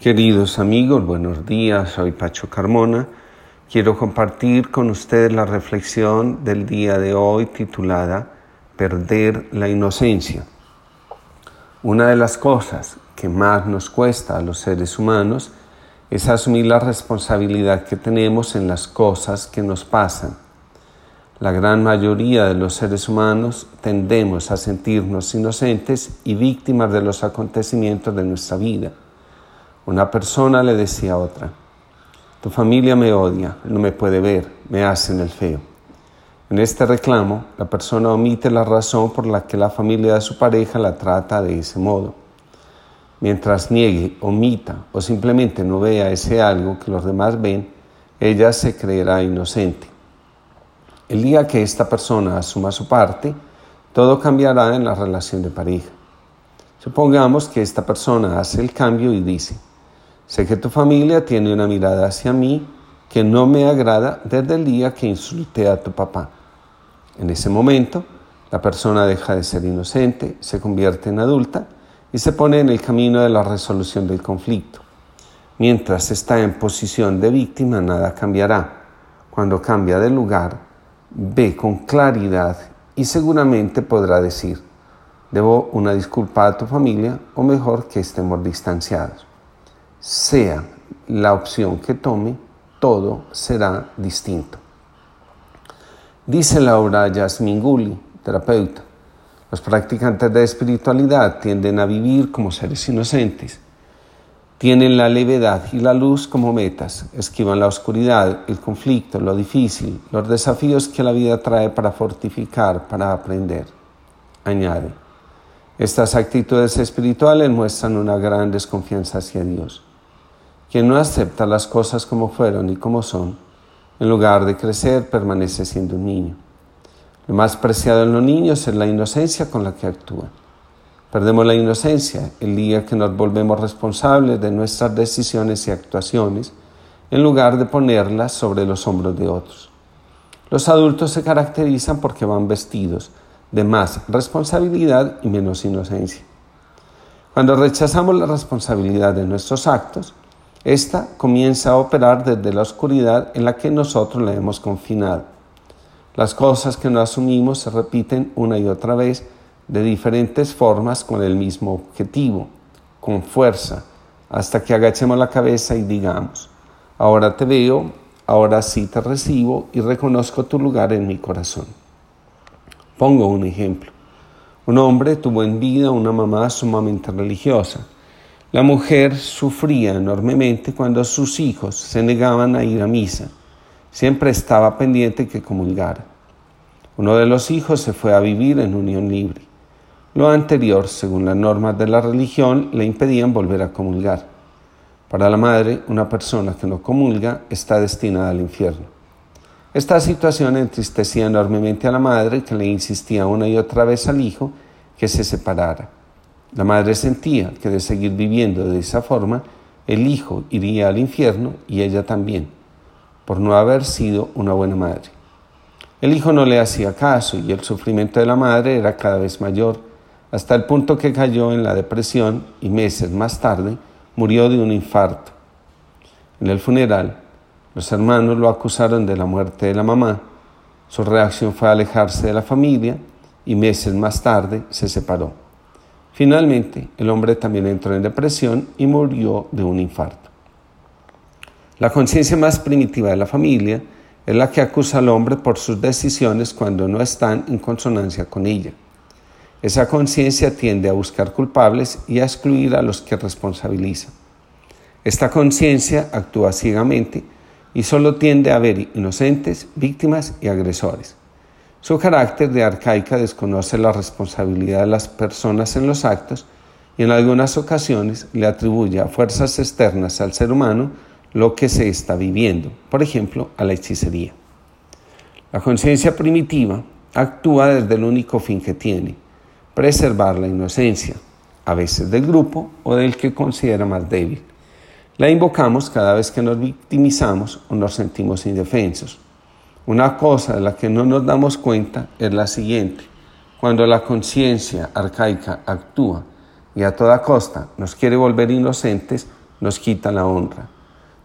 Queridos amigos, buenos días, soy Pacho Carmona. Quiero compartir con ustedes la reflexión del día de hoy titulada Perder la inocencia. Una de las cosas que más nos cuesta a los seres humanos es asumir la responsabilidad que tenemos en las cosas que nos pasan. La gran mayoría de los seres humanos tendemos a sentirnos inocentes y víctimas de los acontecimientos de nuestra vida. Una persona le decía a otra, tu familia me odia, no me puede ver, me hacen el feo. En este reclamo, la persona omite la razón por la que la familia de su pareja la trata de ese modo. Mientras niegue, omita o simplemente no vea ese algo que los demás ven, ella se creerá inocente. El día que esta persona asuma su parte, todo cambiará en la relación de pareja. Supongamos que esta persona hace el cambio y dice, Sé que tu familia tiene una mirada hacia mí que no me agrada desde el día que insulté a tu papá. En ese momento, la persona deja de ser inocente, se convierte en adulta y se pone en el camino de la resolución del conflicto. Mientras está en posición de víctima, nada cambiará. Cuando cambia de lugar, ve con claridad y seguramente podrá decir, debo una disculpa a tu familia o mejor que estemos distanciados sea la opción que tome, todo será distinto. Dice Laura Yasmin Gulli, terapeuta, los practicantes de espiritualidad tienden a vivir como seres inocentes. Tienen la levedad y la luz como metas, esquivan la oscuridad, el conflicto, lo difícil, los desafíos que la vida trae para fortificar, para aprender. Añade, estas actitudes espirituales muestran una gran desconfianza hacia Dios. Quien no acepta las cosas como fueron y como son, en lugar de crecer, permanece siendo un niño. Lo más preciado en los niños es la inocencia con la que actúan. Perdemos la inocencia el día que nos volvemos responsables de nuestras decisiones y actuaciones, en lugar de ponerlas sobre los hombros de otros. Los adultos se caracterizan porque van vestidos de más responsabilidad y menos inocencia. Cuando rechazamos la responsabilidad de nuestros actos, esta comienza a operar desde la oscuridad en la que nosotros la hemos confinado. Las cosas que no asumimos se repiten una y otra vez de diferentes formas con el mismo objetivo, con fuerza, hasta que agachemos la cabeza y digamos, ahora te veo, ahora sí te recibo y reconozco tu lugar en mi corazón. Pongo un ejemplo. Un hombre tuvo en vida una mamá sumamente religiosa la mujer sufría enormemente cuando sus hijos se negaban a ir a misa. Siempre estaba pendiente que comulgara. Uno de los hijos se fue a vivir en unión libre. Lo anterior, según las normas de la religión, le impedían volver a comulgar. Para la madre, una persona que no comulga está destinada al infierno. Esta situación entristecía enormemente a la madre que le insistía una y otra vez al hijo que se separara. La madre sentía que de seguir viviendo de esa forma, el hijo iría al infierno y ella también, por no haber sido una buena madre. El hijo no le hacía caso y el sufrimiento de la madre era cada vez mayor, hasta el punto que cayó en la depresión y meses más tarde murió de un infarto. En el funeral, los hermanos lo acusaron de la muerte de la mamá. Su reacción fue alejarse de la familia y meses más tarde se separó. Finalmente, el hombre también entró en depresión y murió de un infarto. La conciencia más primitiva de la familia es la que acusa al hombre por sus decisiones cuando no están en consonancia con ella. Esa conciencia tiende a buscar culpables y a excluir a los que responsabilizan. Esta conciencia actúa ciegamente y solo tiende a ver inocentes, víctimas y agresores. Su carácter de arcaica desconoce la responsabilidad de las personas en los actos y en algunas ocasiones le atribuye a fuerzas externas al ser humano lo que se está viviendo, por ejemplo, a la hechicería. La conciencia primitiva actúa desde el único fin que tiene, preservar la inocencia, a veces del grupo o del que considera más débil. La invocamos cada vez que nos victimizamos o nos sentimos indefensos. Una cosa de la que no nos damos cuenta es la siguiente. Cuando la conciencia arcaica actúa y a toda costa nos quiere volver inocentes, nos quita la honra.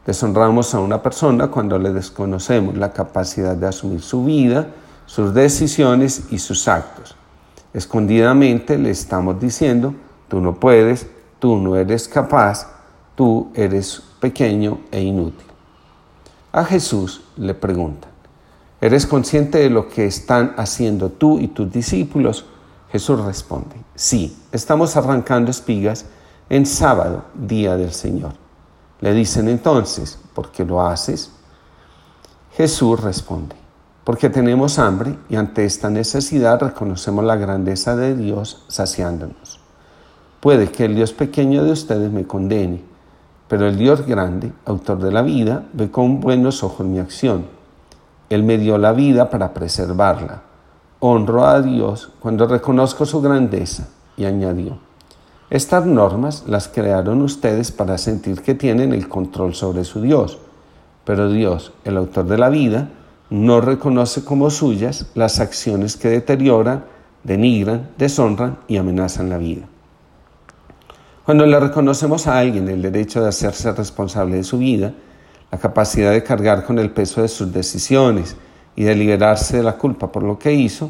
Deshonramos a una persona cuando le desconocemos la capacidad de asumir su vida, sus decisiones y sus actos. Escondidamente le estamos diciendo, tú no puedes, tú no eres capaz, tú eres pequeño e inútil. A Jesús le preguntan, ¿eres consciente de lo que están haciendo tú y tus discípulos? Jesús responde, sí, estamos arrancando espigas en sábado, día del Señor. Le dicen entonces, ¿por qué lo haces? Jesús responde, porque tenemos hambre y ante esta necesidad reconocemos la grandeza de Dios saciándonos. Puede que el Dios pequeño de ustedes me condene, pero el Dios grande, autor de la vida, ve con buenos ojos mi acción. Él me dio la vida para preservarla. Honro a Dios cuando reconozco su grandeza y añadió, estas normas las crearon ustedes para sentir que tienen el control sobre su Dios, pero Dios, el autor de la vida, no reconoce como suyas las acciones que deterioran, denigran, deshonran y amenazan la vida. Cuando le reconocemos a alguien el derecho de hacerse responsable de su vida, la capacidad de cargar con el peso de sus decisiones y de liberarse de la culpa por lo que hizo,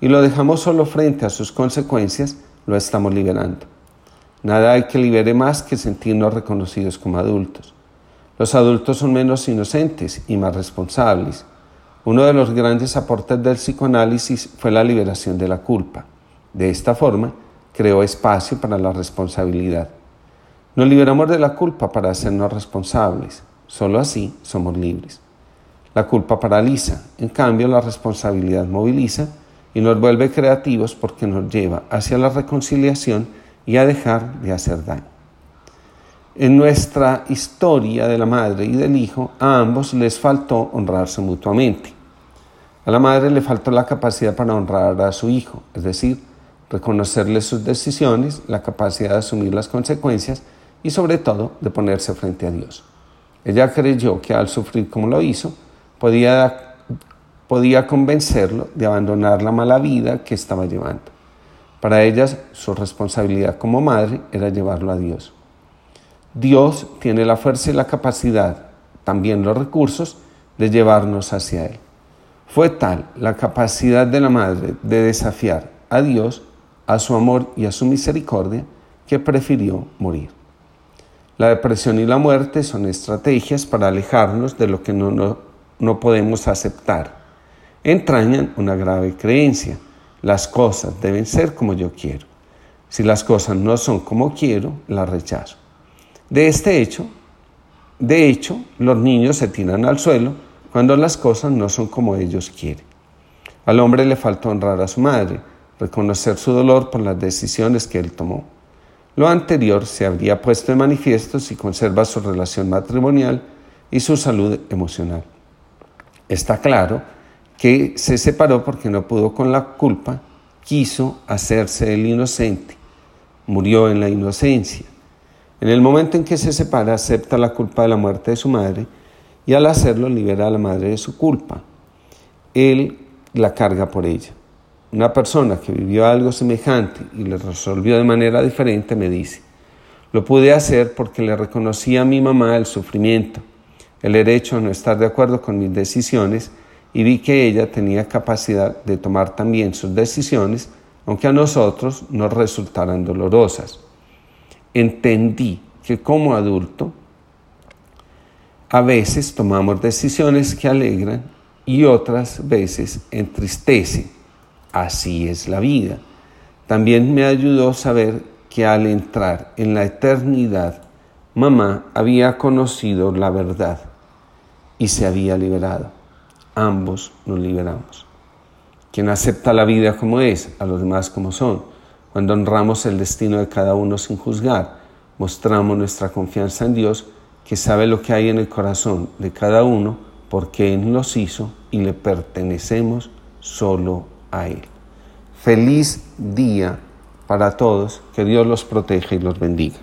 y lo dejamos solo frente a sus consecuencias, lo estamos liberando. Nada hay que libere más que sentirnos reconocidos como adultos. Los adultos son menos inocentes y más responsables. Uno de los grandes aportes del psicoanálisis fue la liberación de la culpa. De esta forma, creó espacio para la responsabilidad. Nos liberamos de la culpa para hacernos responsables. Solo así somos libres. La culpa paraliza, en cambio la responsabilidad moviliza y nos vuelve creativos porque nos lleva hacia la reconciliación y a dejar de hacer daño. En nuestra historia de la madre y del hijo, a ambos les faltó honrarse mutuamente. A la madre le faltó la capacidad para honrar a su hijo, es decir, reconocerle sus decisiones, la capacidad de asumir las consecuencias y sobre todo de ponerse frente a Dios. Ella creyó que al sufrir como lo hizo, podía, podía convencerlo de abandonar la mala vida que estaba llevando. Para ellas, su responsabilidad como madre era llevarlo a Dios. Dios tiene la fuerza y la capacidad, también los recursos, de llevarnos hacia Él. Fue tal la capacidad de la madre de desafiar a Dios, a su amor y a su misericordia, que prefirió morir. La depresión y la muerte son estrategias para alejarnos de lo que no, no, no podemos aceptar. Entrañan una grave creencia las cosas deben ser como yo quiero. Si las cosas no son como quiero, las rechazo. De este hecho, de hecho, los niños se tiran al suelo cuando las cosas no son como ellos quieren. Al hombre le falta honrar a su madre, reconocer su dolor por las decisiones que él tomó. Lo anterior se habría puesto en manifiesto si conserva su relación matrimonial y su salud emocional. Está claro que se separó porque no pudo con la culpa, quiso hacerse el inocente, murió en la inocencia. En el momento en que se separa, acepta la culpa de la muerte de su madre y al hacerlo libera a la madre de su culpa. Él la carga por ella. Una persona que vivió algo semejante y le resolvió de manera diferente me dice, lo pude hacer porque le reconocí a mi mamá el sufrimiento, el derecho a no estar de acuerdo con mis decisiones y vi que ella tenía capacidad de tomar también sus decisiones, aunque a nosotros nos resultaran dolorosas. Entendí que como adulto a veces tomamos decisiones que alegran y otras veces entristecen. Así es la vida. También me ayudó saber que al entrar en la eternidad, mamá había conocido la verdad y se había liberado ambos nos liberamos. Quien acepta la vida como es, a los demás como son, cuando honramos el destino de cada uno sin juzgar, mostramos nuestra confianza en Dios, que sabe lo que hay en el corazón de cada uno, porque Él nos hizo y le pertenecemos solo a Él. Feliz día para todos, que Dios los proteja y los bendiga.